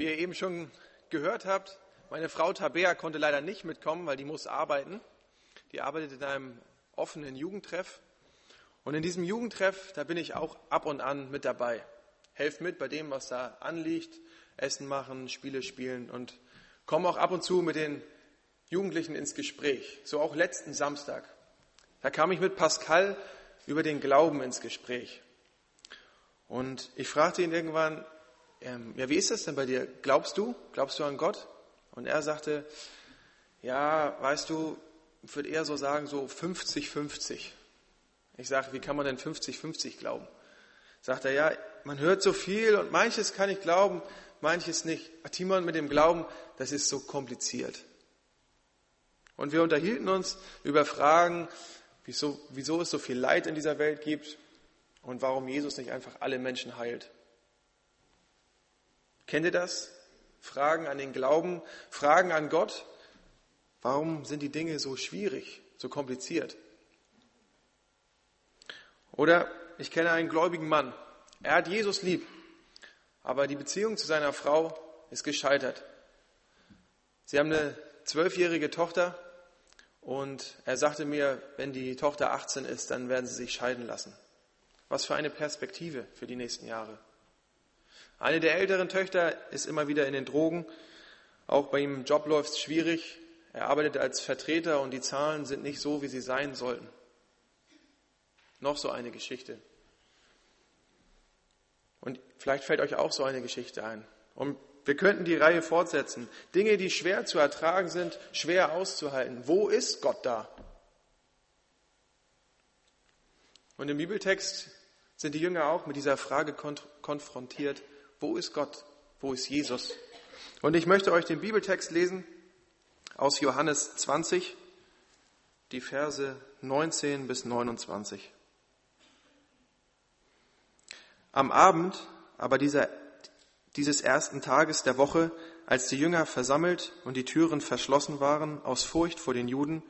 Wie ihr eben schon gehört habt, meine Frau Tabea konnte leider nicht mitkommen, weil die muss arbeiten. Die arbeitet in einem offenen Jugendtreff. Und in diesem Jugendtreff, da bin ich auch ab und an mit dabei. Helf mit bei dem, was da anliegt. Essen machen, Spiele spielen und komme auch ab und zu mit den Jugendlichen ins Gespräch. So auch letzten Samstag. Da kam ich mit Pascal über den Glauben ins Gespräch. Und ich fragte ihn irgendwann, ähm, ja, wie ist das denn bei dir? Glaubst du? Glaubst du an Gott? Und er sagte, ja, weißt du, ich würde eher so sagen, so 50-50. Ich sage, wie kann man denn 50-50 glauben? Sagt er, ja, man hört so viel und manches kann ich glauben, manches nicht. Timon mit dem Glauben, das ist so kompliziert. Und wir unterhielten uns über Fragen, wieso, wieso es so viel Leid in dieser Welt gibt und warum Jesus nicht einfach alle Menschen heilt. Kennt ihr das? Fragen an den Glauben, Fragen an Gott. Warum sind die Dinge so schwierig, so kompliziert? Oder ich kenne einen gläubigen Mann. Er hat Jesus lieb, aber die Beziehung zu seiner Frau ist gescheitert. Sie haben eine zwölfjährige Tochter und er sagte mir, wenn die Tochter 18 ist, dann werden sie sich scheiden lassen. Was für eine Perspektive für die nächsten Jahre. Eine der älteren Töchter ist immer wieder in den Drogen. Auch bei ihm im Job läuft es schwierig. Er arbeitet als Vertreter und die Zahlen sind nicht so, wie sie sein sollten. Noch so eine Geschichte. Und vielleicht fällt euch auch so eine Geschichte ein. Und wir könnten die Reihe fortsetzen. Dinge, die schwer zu ertragen sind, schwer auszuhalten. Wo ist Gott da? Und im Bibeltext sind die Jünger auch mit dieser Frage konfrontiert. Wo ist Gott? Wo ist Jesus? Und ich möchte euch den Bibeltext lesen aus Johannes 20, die Verse 19 bis 29. Am Abend aber dieser, dieses ersten Tages der Woche, als die Jünger versammelt und die Türen verschlossen waren aus Furcht vor den Juden,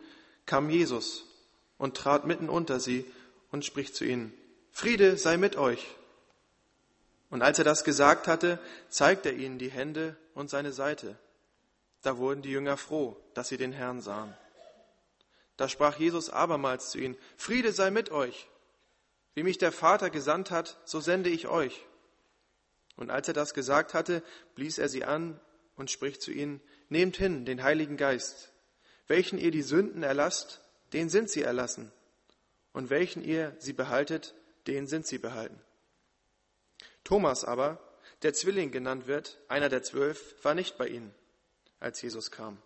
kam Jesus und trat mitten unter sie und spricht zu ihnen, Friede sei mit euch. Und als er das gesagt hatte, zeigte er ihnen die Hände und seine Seite. Da wurden die Jünger froh, dass sie den Herrn sahen. Da sprach Jesus abermals zu ihnen, Friede sei mit euch. Wie mich der Vater gesandt hat, so sende ich euch. Und als er das gesagt hatte, blies er sie an und spricht zu ihnen, Nehmt hin den Heiligen Geist. Welchen ihr die Sünden erlasst, den sind sie erlassen. Und welchen ihr sie behaltet, den sind sie behalten. Thomas aber, der Zwilling genannt wird, einer der zwölf, war nicht bei ihnen, als Jesus kam.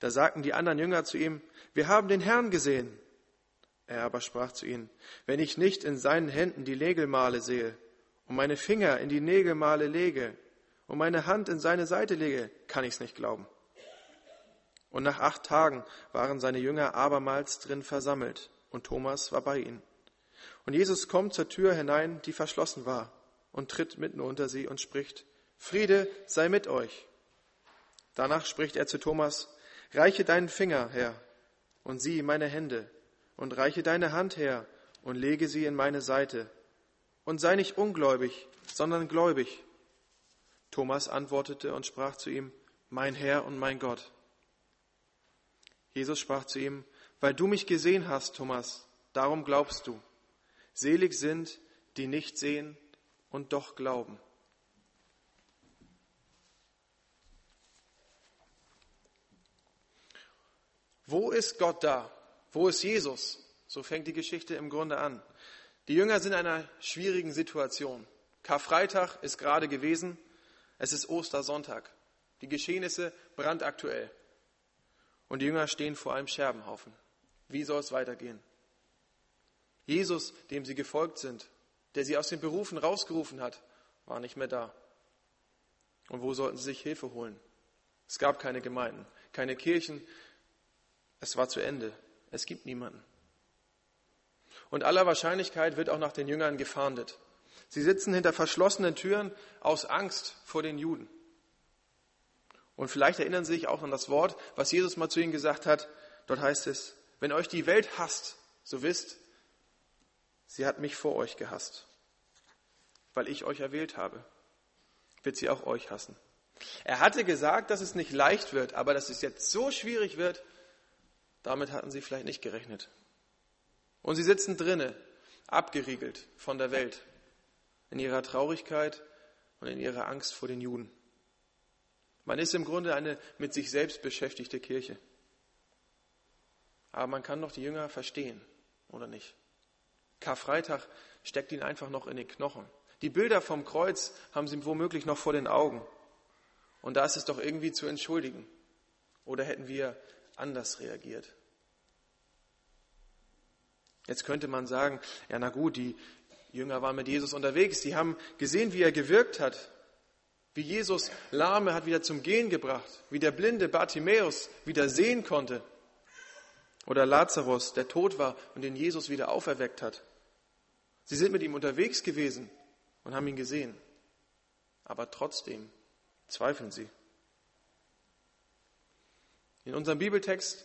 Da sagten die anderen Jünger zu ihm, wir haben den Herrn gesehen. Er aber sprach zu ihnen, wenn ich nicht in seinen Händen die Nägelmale sehe und meine Finger in die Nägelmale lege und meine Hand in seine Seite lege, kann ich es nicht glauben. Und nach acht Tagen waren seine Jünger abermals drin versammelt und Thomas war bei ihnen. Und Jesus kommt zur Tür hinein, die verschlossen war, und tritt mitten unter sie und spricht, Friede sei mit euch. Danach spricht er zu Thomas, Reiche deinen Finger her und sieh meine Hände und reiche deine Hand her und lege sie in meine Seite. Und sei nicht ungläubig, sondern gläubig. Thomas antwortete und sprach zu ihm, Mein Herr und mein Gott. Jesus sprach zu ihm, Weil du mich gesehen hast, Thomas, darum glaubst du. Selig sind, die nicht sehen und doch glauben. Wo ist Gott da? Wo ist Jesus? So fängt die Geschichte im Grunde an. Die Jünger sind in einer schwierigen Situation. Karfreitag ist gerade gewesen. Es ist Ostersonntag. Die Geschehnisse brandaktuell. Und die Jünger stehen vor einem Scherbenhaufen. Wie soll es weitergehen? Jesus, dem sie gefolgt sind, der sie aus den Berufen rausgerufen hat, war nicht mehr da. Und wo sollten sie sich Hilfe holen? Es gab keine Gemeinden, keine Kirchen. Es war zu Ende. Es gibt niemanden. Und aller Wahrscheinlichkeit wird auch nach den Jüngern gefahndet. Sie sitzen hinter verschlossenen Türen aus Angst vor den Juden. Und vielleicht erinnern Sie sich auch an das Wort, was Jesus mal zu ihnen gesagt hat. Dort heißt es, wenn euch die Welt hasst, so wisst, Sie hat mich vor euch gehasst. Weil ich euch erwählt habe, wird sie auch euch hassen. Er hatte gesagt, dass es nicht leicht wird, aber dass es jetzt so schwierig wird, damit hatten sie vielleicht nicht gerechnet. Und sie sitzen drinnen, abgeriegelt von der Welt, in ihrer Traurigkeit und in ihrer Angst vor den Juden. Man ist im Grunde eine mit sich selbst beschäftigte Kirche. Aber man kann doch die Jünger verstehen, oder nicht? Karfreitag steckt ihnen einfach noch in den Knochen. Die Bilder vom Kreuz haben sie womöglich noch vor den Augen. Und da ist es doch irgendwie zu entschuldigen. Oder hätten wir anders reagiert? Jetzt könnte man sagen, ja na gut, die Jünger waren mit Jesus unterwegs, die haben gesehen, wie er gewirkt hat, wie Jesus Lahme hat wieder zum Gehen gebracht, wie der blinde Bartimäus wieder sehen konnte. Oder Lazarus, der tot war und den Jesus wieder auferweckt hat. Sie sind mit ihm unterwegs gewesen und haben ihn gesehen. Aber trotzdem zweifeln sie. In unserem Bibeltext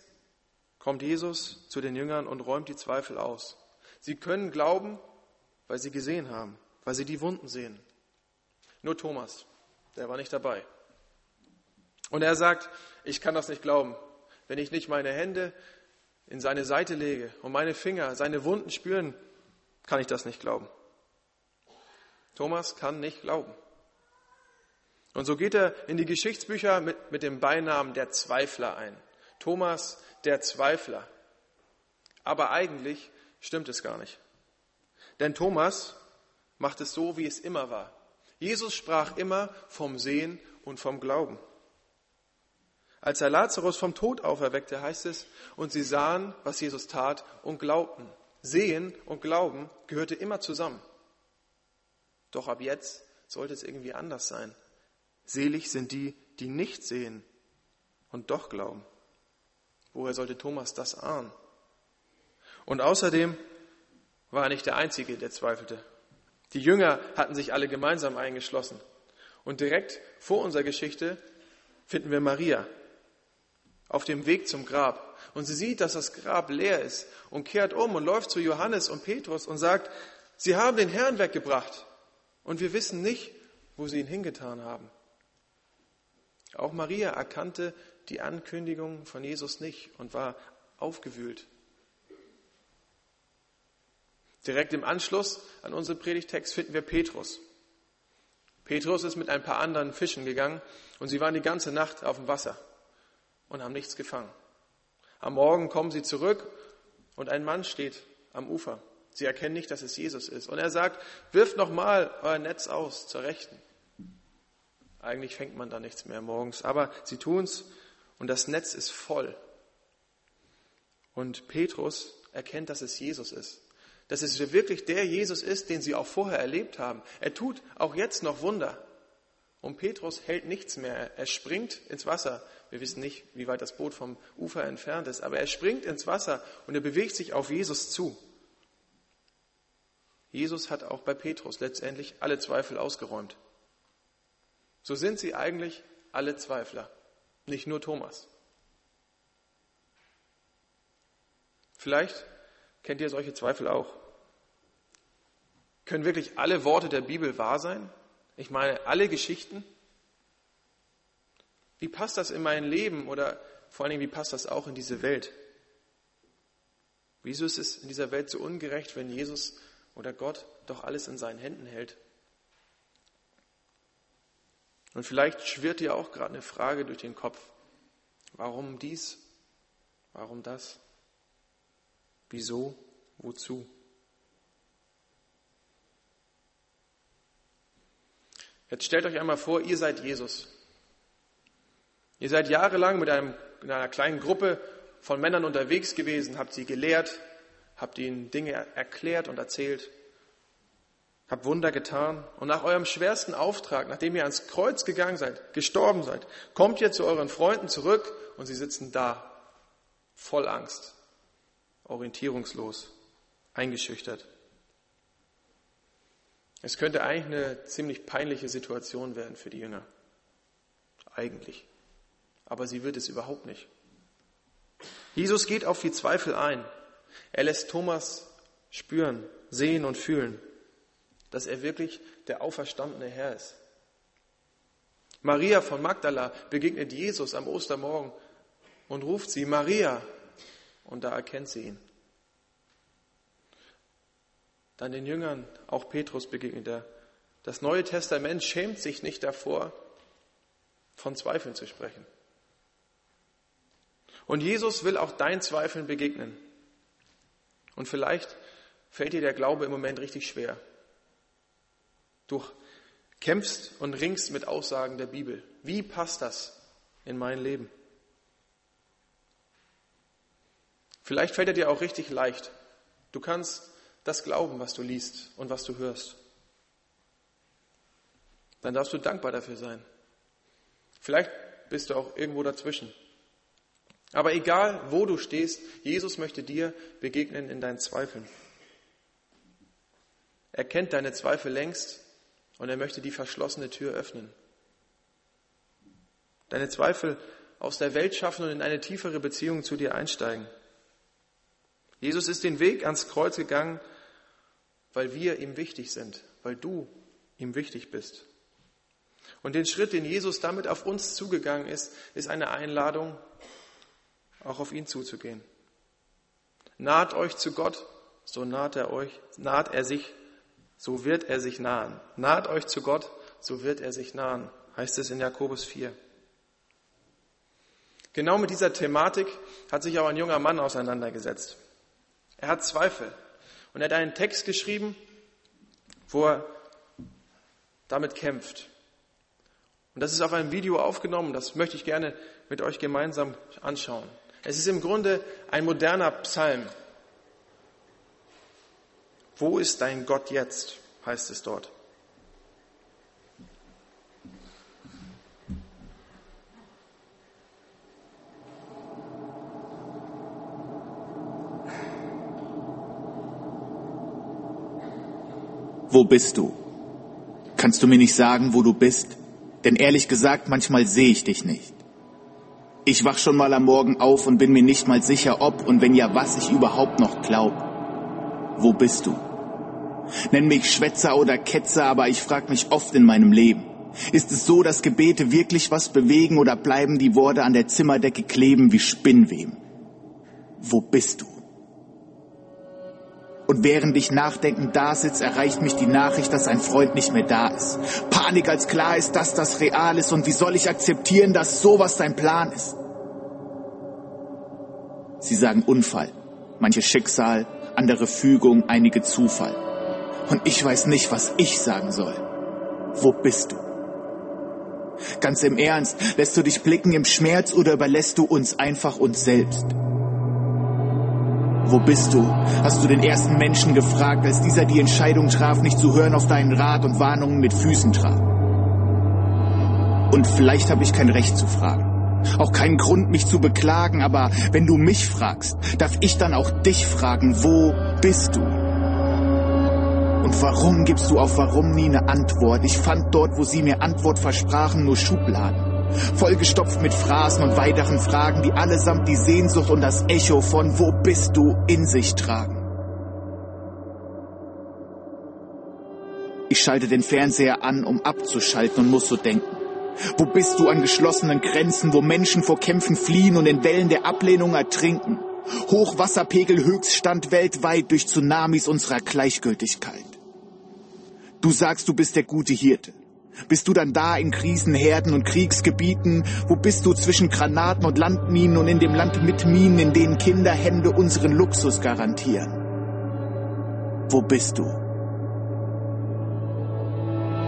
kommt Jesus zu den Jüngern und räumt die Zweifel aus. Sie können glauben, weil sie gesehen haben, weil sie die Wunden sehen. Nur Thomas, der war nicht dabei. Und er sagt, ich kann das nicht glauben, wenn ich nicht meine Hände in seine Seite lege und meine Finger seine Wunden spüren, kann ich das nicht glauben. Thomas kann nicht glauben. Und so geht er in die Geschichtsbücher mit, mit dem Beinamen der Zweifler ein. Thomas der Zweifler. Aber eigentlich stimmt es gar nicht. Denn Thomas macht es so, wie es immer war. Jesus sprach immer vom Sehen und vom Glauben. Als er Lazarus vom Tod auferweckte, heißt es, und sie sahen, was Jesus tat und glaubten. Sehen und Glauben gehörte immer zusammen. Doch ab jetzt sollte es irgendwie anders sein. Selig sind die, die nicht sehen und doch glauben. Woher sollte Thomas das ahnen? Und außerdem war er nicht der Einzige, der zweifelte. Die Jünger hatten sich alle gemeinsam eingeschlossen. Und direkt vor unserer Geschichte finden wir Maria auf dem Weg zum Grab. Und sie sieht, dass das Grab leer ist und kehrt um und läuft zu Johannes und Petrus und sagt, sie haben den Herrn weggebracht und wir wissen nicht, wo sie ihn hingetan haben. Auch Maria erkannte die Ankündigung von Jesus nicht und war aufgewühlt. Direkt im Anschluss an unseren Predigtext finden wir Petrus. Petrus ist mit ein paar anderen Fischen gegangen und sie waren die ganze Nacht auf dem Wasser und haben nichts gefangen. Am Morgen kommen sie zurück und ein Mann steht am Ufer. Sie erkennen nicht, dass es Jesus ist. Und er sagt, wirft nochmal euer Netz aus zur Rechten. Eigentlich fängt man da nichts mehr morgens, aber sie tun's und das Netz ist voll. Und Petrus erkennt, dass es Jesus ist. Dass es wirklich der Jesus ist, den sie auch vorher erlebt haben. Er tut auch jetzt noch Wunder. Und Petrus hält nichts mehr. Er springt ins Wasser. Wir wissen nicht, wie weit das Boot vom Ufer entfernt ist, aber er springt ins Wasser und er bewegt sich auf Jesus zu. Jesus hat auch bei Petrus letztendlich alle Zweifel ausgeräumt. So sind sie eigentlich alle Zweifler, nicht nur Thomas. Vielleicht kennt ihr solche Zweifel auch. Können wirklich alle Worte der Bibel wahr sein? Ich meine, alle Geschichten? Wie passt das in mein Leben oder vor allen Dingen, wie passt das auch in diese Welt? Wieso ist es in dieser Welt so ungerecht, wenn Jesus oder Gott doch alles in seinen Händen hält? Und vielleicht schwirrt dir auch gerade eine Frage durch den Kopf. Warum dies? Warum das? Wieso? Wozu? Jetzt stellt euch einmal vor, ihr seid Jesus. Ihr seid jahrelang mit, einem, mit einer kleinen Gruppe von Männern unterwegs gewesen, habt sie gelehrt, habt ihnen Dinge erklärt und erzählt habt Wunder getan und nach eurem schwersten Auftrag, nachdem ihr ans Kreuz gegangen seid, gestorben seid, kommt ihr zu euren Freunden zurück und sie sitzen da, voll Angst, orientierungslos, eingeschüchtert. Es könnte eigentlich eine ziemlich peinliche Situation werden für die Jünger. Eigentlich. Aber sie wird es überhaupt nicht. Jesus geht auf die Zweifel ein. Er lässt Thomas spüren, sehen und fühlen dass er wirklich der auferstandene Herr ist. Maria von Magdala begegnet Jesus am Ostermorgen und ruft sie Maria und da erkennt sie ihn. Dann den Jüngern, auch Petrus begegnet er. Das Neue Testament schämt sich nicht davor, von Zweifeln zu sprechen. Und Jesus will auch dein Zweifeln begegnen. Und vielleicht fällt dir der Glaube im Moment richtig schwer. Du kämpfst und ringst mit Aussagen der Bibel. Wie passt das in mein Leben? Vielleicht fällt er dir auch richtig leicht. Du kannst das glauben, was du liest und was du hörst. Dann darfst du dankbar dafür sein. Vielleicht bist du auch irgendwo dazwischen. Aber egal, wo du stehst, Jesus möchte dir begegnen in deinen Zweifeln. Er kennt deine Zweifel längst und er möchte die verschlossene Tür öffnen. Deine Zweifel aus der Welt schaffen und in eine tiefere Beziehung zu dir einsteigen. Jesus ist den Weg ans Kreuz gegangen, weil wir ihm wichtig sind, weil du ihm wichtig bist. Und den Schritt, den Jesus damit auf uns zugegangen ist, ist eine Einladung, auch auf ihn zuzugehen. Naht euch zu Gott, so naht er euch, naht er sich, so wird er sich nahen. Naht euch zu Gott, so wird er sich nahen, heißt es in Jakobus 4. Genau mit dieser Thematik hat sich auch ein junger Mann auseinandergesetzt. Er hat Zweifel und er hat einen Text geschrieben, wo er damit kämpft. Und das ist auf einem Video aufgenommen, das möchte ich gerne mit euch gemeinsam anschauen. Es ist im Grunde ein moderner Psalm. Wo ist dein Gott jetzt? heißt es dort. Wo bist du? Kannst du mir nicht sagen, wo du bist? Denn ehrlich gesagt, manchmal sehe ich dich nicht. Ich wach schon mal am Morgen auf und bin mir nicht mal sicher, ob und wenn ja, was ich überhaupt noch glaub. Wo bist du? Nenn mich Schwätzer oder Ketzer, aber ich frag mich oft in meinem Leben. Ist es so, dass Gebete wirklich was bewegen oder bleiben die Worte an der Zimmerdecke kleben wie Spinnweben? Wo bist du? Und während ich nachdenkend da sitze, erreicht mich die Nachricht, dass ein Freund nicht mehr da ist. Panik, als klar ist, dass das real ist. Und wie soll ich akzeptieren, dass sowas dein Plan ist? Sie sagen Unfall, manche Schicksal, andere Fügung, einige Zufall. Und ich weiß nicht, was ich sagen soll. Wo bist du? Ganz im Ernst, lässt du dich blicken im Schmerz oder überlässt du uns einfach uns selbst? Wo bist du? Hast du den ersten Menschen gefragt, als dieser die Entscheidung traf, nicht zu hören auf deinen Rat und Warnungen mit Füßen traf? Und vielleicht habe ich kein Recht zu fragen. Auch keinen Grund, mich zu beklagen, aber wenn du mich fragst, darf ich dann auch dich fragen, wo bist du? Und warum gibst du auf warum nie eine Antwort? Ich fand dort, wo sie mir Antwort versprachen, nur Schubladen vollgestopft mit Phrasen und weiteren Fragen, die allesamt die Sehnsucht und das Echo von Wo bist du in sich tragen. Ich schalte den Fernseher an, um abzuschalten und muss so denken. Wo bist du an geschlossenen Grenzen, wo Menschen vor Kämpfen fliehen und in Wellen der Ablehnung ertrinken? Hochwasserpegel Höchststand weltweit durch Tsunamis unserer Gleichgültigkeit. Du sagst, du bist der gute Hirte. Bist du dann da in Krisenherden und Kriegsgebieten? Wo bist du zwischen Granaten und Landminen und in dem Land mit Minen, in denen Kinderhände unseren Luxus garantieren? Wo bist du?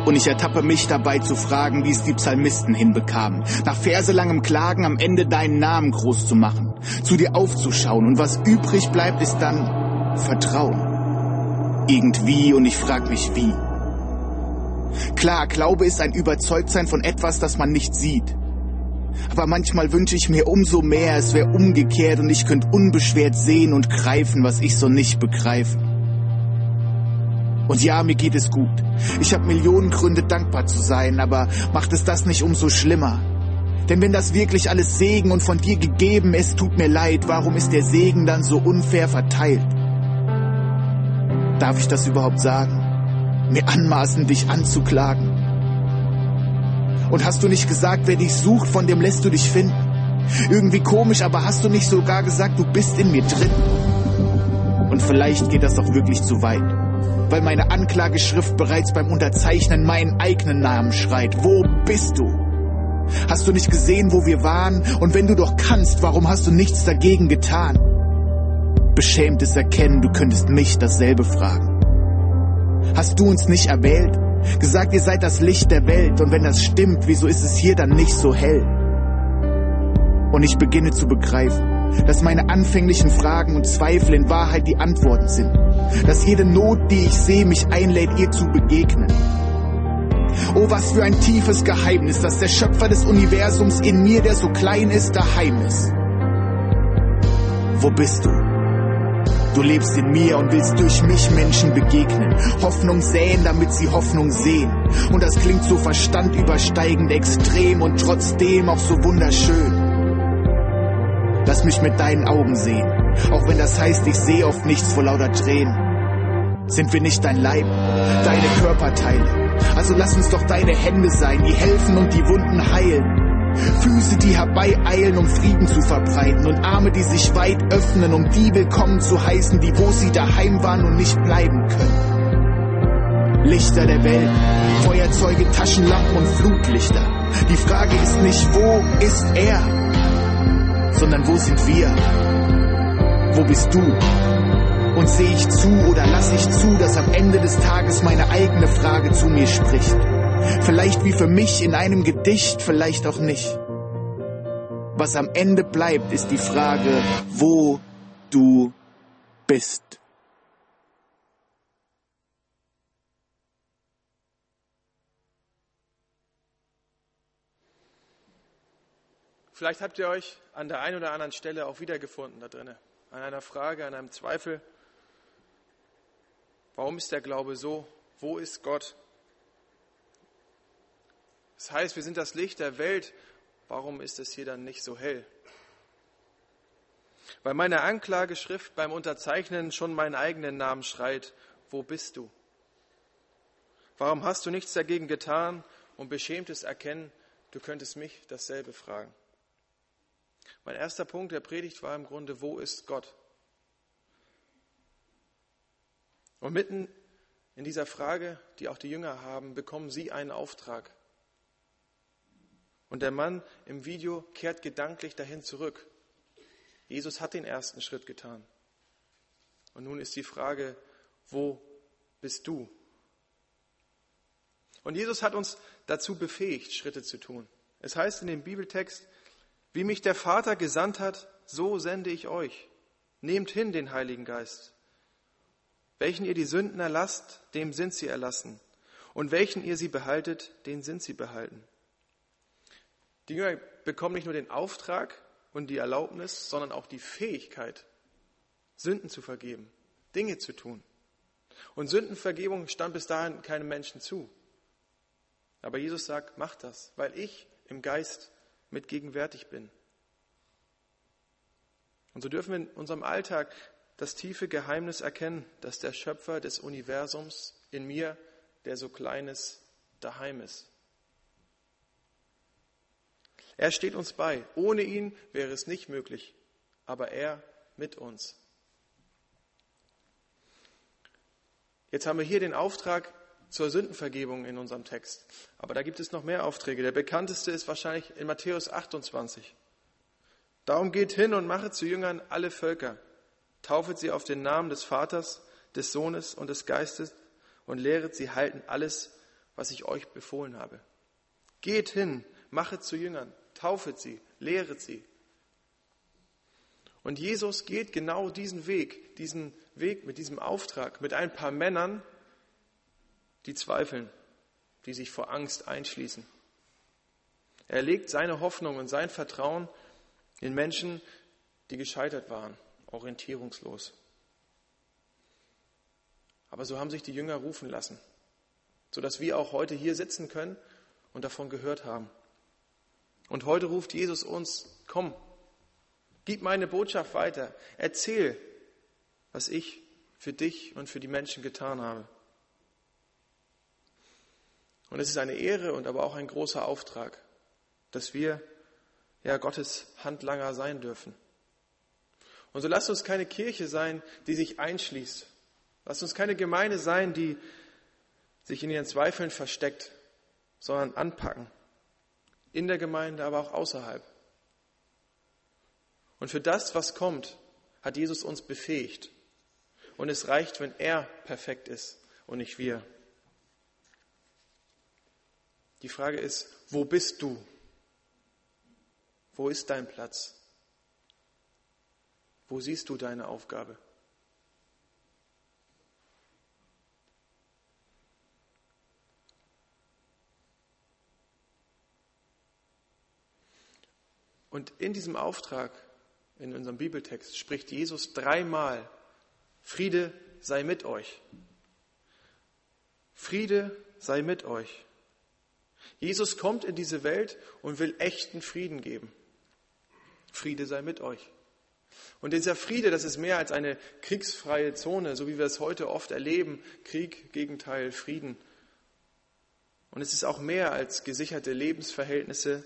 Und ich ertappe mich dabei zu fragen, wie es die Psalmisten hinbekamen, nach verselangem Klagen am Ende deinen Namen groß zu machen, zu dir aufzuschauen und was übrig bleibt, ist dann Vertrauen. Irgendwie und ich frag mich wie. Klar, Glaube ist ein Überzeugtsein von etwas, das man nicht sieht. Aber manchmal wünsche ich mir umso mehr, es wäre umgekehrt und ich könnte unbeschwert sehen und greifen, was ich so nicht begreife. Und ja, mir geht es gut. Ich habe Millionen Gründe, dankbar zu sein, aber macht es das nicht umso schlimmer? Denn wenn das wirklich alles Segen und von dir gegeben ist, tut mir leid, warum ist der Segen dann so unfair verteilt? Darf ich das überhaupt sagen? Mir anmaßen, dich anzuklagen? Und hast du nicht gesagt, wer dich sucht, von dem lässt du dich finden? Irgendwie komisch, aber hast du nicht sogar gesagt, du bist in mir drin? Und vielleicht geht das auch wirklich zu weit, weil meine Anklageschrift bereits beim Unterzeichnen meinen eigenen Namen schreit. Wo bist du? Hast du nicht gesehen, wo wir waren? Und wenn du doch kannst, warum hast du nichts dagegen getan? Beschämtes Erkennen, du könntest mich dasselbe fragen. Hast du uns nicht erwählt? Gesagt, ihr seid das Licht der Welt. Und wenn das stimmt, wieso ist es hier dann nicht so hell? Und ich beginne zu begreifen, dass meine anfänglichen Fragen und Zweifel in Wahrheit die Antworten sind. Dass jede Not, die ich sehe, mich einlädt, ihr zu begegnen. Oh, was für ein tiefes Geheimnis, dass der Schöpfer des Universums in mir, der so klein ist, daheim ist. Wo bist du? Du lebst in mir und willst durch mich Menschen begegnen, Hoffnung säen, damit sie Hoffnung sehen. Und das klingt so verstandübersteigend extrem und trotzdem auch so wunderschön. Lass mich mit deinen Augen sehen, auch wenn das heißt, ich sehe oft nichts vor lauter Tränen. Sind wir nicht dein Leib, deine Körperteile? Also lass uns doch deine Hände sein, die helfen und die Wunden heilen. Füße, die herbeieilen, um Frieden zu verbreiten und Arme, die sich weit öffnen, um die willkommen zu heißen, die wo sie daheim waren und nicht bleiben können. Lichter der Welt, Feuerzeuge, Taschenlampen und Flutlichter. Die Frage ist nicht, wo ist er, sondern wo sind wir? Wo bist du? Und sehe ich zu oder lasse ich zu, dass am Ende des Tages meine eigene Frage zu mir spricht? Vielleicht wie für mich in einem Gedicht, vielleicht auch nicht. Was am Ende bleibt, ist die Frage, wo du bist. Vielleicht habt ihr euch an der einen oder anderen Stelle auch wiedergefunden da drinnen, an einer Frage, an einem Zweifel. Warum ist der Glaube so? Wo ist Gott? Das heißt, wir sind das Licht der Welt. Warum ist es hier dann nicht so hell? Weil meine Anklageschrift beim Unterzeichnen schon meinen eigenen Namen schreit, wo bist du? Warum hast du nichts dagegen getan und beschämtes Erkennen, du könntest mich dasselbe fragen? Mein erster Punkt der Predigt war im Grunde, wo ist Gott? Und mitten in dieser Frage, die auch die Jünger haben, bekommen sie einen Auftrag. Und der Mann im Video kehrt gedanklich dahin zurück. Jesus hat den ersten Schritt getan. Und nun ist die Frage, wo bist du? Und Jesus hat uns dazu befähigt, Schritte zu tun. Es heißt in dem Bibeltext, wie mich der Vater gesandt hat, so sende ich euch. Nehmt hin den Heiligen Geist. Welchen ihr die Sünden erlasst, dem sind sie erlassen. Und welchen ihr sie behaltet, den sind sie behalten. Die Jünger bekommen nicht nur den Auftrag und die Erlaubnis, sondern auch die Fähigkeit, Sünden zu vergeben, Dinge zu tun. Und Sündenvergebung stand bis dahin keinem Menschen zu. Aber Jesus sagt, macht das, weil ich im Geist mit gegenwärtig bin. Und so dürfen wir in unserem Alltag das tiefe Geheimnis erkennen, dass der Schöpfer des Universums in mir, der so klein ist, daheim ist. Er steht uns bei. Ohne ihn wäre es nicht möglich, aber er mit uns. Jetzt haben wir hier den Auftrag, zur Sündenvergebung in unserem Text. Aber da gibt es noch mehr Aufträge. Der bekannteste ist wahrscheinlich in Matthäus 28. Darum geht hin und mache zu Jüngern alle Völker. Taufet sie auf den Namen des Vaters, des Sohnes und des Geistes und lehret sie halten alles, was ich euch befohlen habe. Geht hin, machet zu Jüngern, taufet sie, lehret sie. Und Jesus geht genau diesen Weg, diesen Weg mit diesem Auftrag, mit ein paar Männern, die zweifeln, die sich vor Angst einschließen. Er legt seine Hoffnung und sein Vertrauen in Menschen, die gescheitert waren, orientierungslos. Aber so haben sich die Jünger rufen lassen, sodass wir auch heute hier sitzen können und davon gehört haben. Und heute ruft Jesus uns, komm, gib meine Botschaft weiter, erzähl, was ich für dich und für die Menschen getan habe. Und es ist eine Ehre und aber auch ein großer Auftrag, dass wir ja Gottes Handlanger sein dürfen. Und so lasst uns keine Kirche sein, die sich einschließt. Lasst uns keine Gemeinde sein, die sich in ihren Zweifeln versteckt, sondern anpacken. In der Gemeinde, aber auch außerhalb. Und für das, was kommt, hat Jesus uns befähigt. Und es reicht, wenn er perfekt ist und nicht wir. Die Frage ist, wo bist du? Wo ist dein Platz? Wo siehst du deine Aufgabe? Und in diesem Auftrag, in unserem Bibeltext, spricht Jesus dreimal, Friede sei mit euch. Friede sei mit euch. Jesus kommt in diese Welt und will echten Frieden geben. Friede sei mit euch. Und dieser Friede, das ist mehr als eine kriegsfreie Zone, so wie wir es heute oft erleben. Krieg, Gegenteil, Frieden. Und es ist auch mehr als gesicherte Lebensverhältnisse,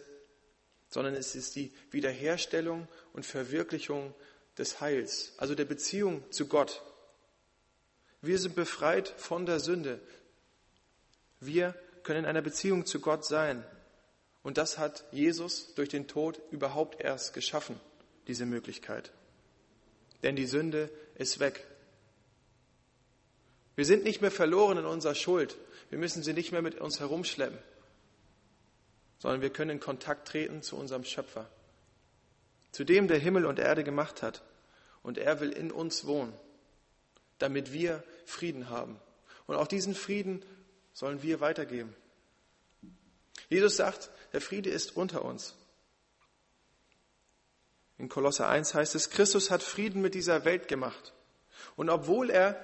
sondern es ist die Wiederherstellung und Verwirklichung des Heils, also der Beziehung zu Gott. Wir sind befreit von der Sünde. Wir können in einer Beziehung zu Gott sein. Und das hat Jesus durch den Tod überhaupt erst geschaffen, diese Möglichkeit. Denn die Sünde ist weg. Wir sind nicht mehr verloren in unserer Schuld. Wir müssen sie nicht mehr mit uns herumschleppen, sondern wir können in Kontakt treten zu unserem Schöpfer, zu dem, der Himmel und Erde gemacht hat. Und er will in uns wohnen, damit wir Frieden haben. Und auch diesen Frieden sollen wir weitergeben. Jesus sagt, der Friede ist unter uns. In Kolosse 1 heißt es, Christus hat Frieden mit dieser Welt gemacht. Und obwohl er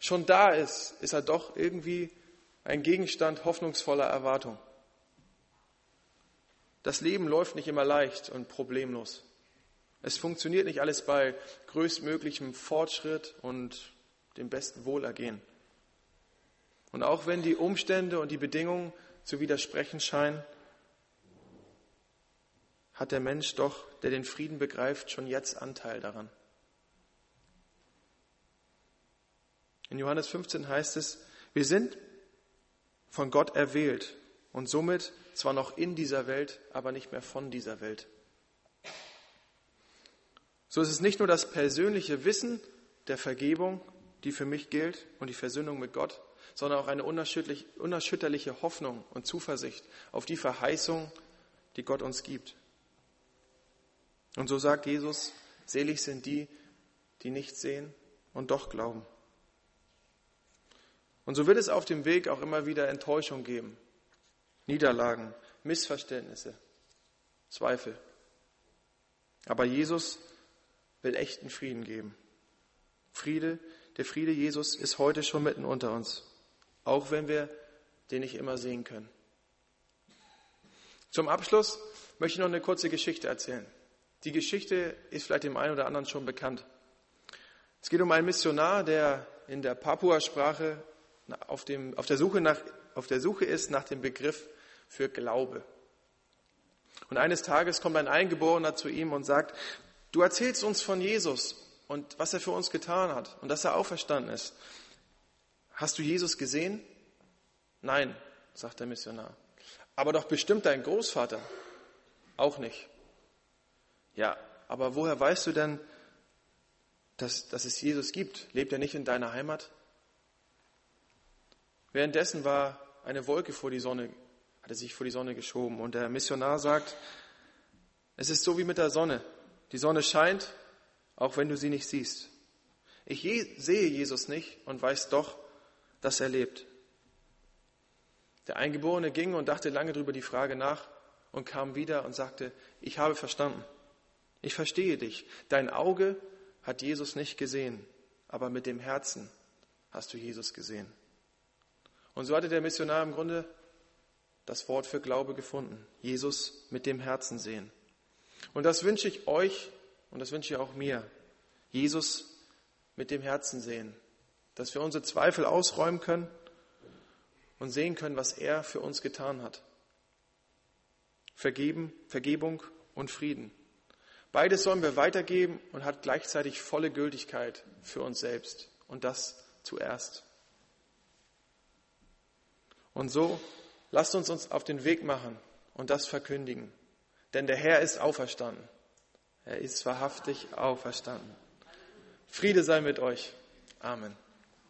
schon da ist, ist er doch irgendwie ein Gegenstand hoffnungsvoller Erwartung. Das Leben läuft nicht immer leicht und problemlos. Es funktioniert nicht alles bei größtmöglichem Fortschritt und dem besten Wohlergehen. Und auch wenn die Umstände und die Bedingungen zu widersprechen scheinen, hat der Mensch doch, der den Frieden begreift, schon jetzt Anteil daran. In Johannes 15 heißt es, wir sind von Gott erwählt und somit zwar noch in dieser Welt, aber nicht mehr von dieser Welt. So ist es nicht nur das persönliche Wissen der Vergebung, die für mich gilt und die Versöhnung mit Gott, sondern auch eine unerschütterliche Hoffnung und Zuversicht auf die Verheißung, die Gott uns gibt. Und so sagt Jesus, selig sind die, die nicht sehen und doch glauben. Und so wird es auf dem Weg auch immer wieder Enttäuschung geben, Niederlagen, Missverständnisse, Zweifel. Aber Jesus will echten Frieden geben. Friede, der Friede Jesus ist heute schon mitten unter uns auch wenn wir den nicht immer sehen können. Zum Abschluss möchte ich noch eine kurze Geschichte erzählen. Die Geschichte ist vielleicht dem einen oder anderen schon bekannt. Es geht um einen Missionar, der in der Papua-Sprache auf, auf, auf der Suche ist nach dem Begriff für Glaube. Und eines Tages kommt ein Eingeborener zu ihm und sagt, du erzählst uns von Jesus und was er für uns getan hat und dass er auferstanden ist. Hast du Jesus gesehen? Nein, sagt der Missionar. Aber doch bestimmt dein Großvater. Auch nicht. Ja, aber woher weißt du denn, dass, dass es Jesus gibt? Lebt er nicht in deiner Heimat? Währenddessen war eine Wolke vor die Sonne, hatte sich vor die Sonne geschoben und der Missionar sagt, es ist so wie mit der Sonne. Die Sonne scheint, auch wenn du sie nicht siehst. Ich sehe Jesus nicht und weiß doch, das erlebt. Der Eingeborene ging und dachte lange darüber die Frage nach und kam wieder und sagte, ich habe verstanden. Ich verstehe dich. Dein Auge hat Jesus nicht gesehen, aber mit dem Herzen hast du Jesus gesehen. Und so hatte der Missionar im Grunde das Wort für Glaube gefunden. Jesus mit dem Herzen sehen. Und das wünsche ich euch und das wünsche ich auch mir. Jesus mit dem Herzen sehen dass wir unsere Zweifel ausräumen können und sehen können, was er für uns getan hat. Vergeben, Vergebung und Frieden. Beides sollen wir weitergeben und hat gleichzeitig volle Gültigkeit für uns selbst. Und das zuerst. Und so lasst uns uns auf den Weg machen und das verkündigen. Denn der Herr ist auferstanden. Er ist wahrhaftig auferstanden. Friede sei mit euch. Amen.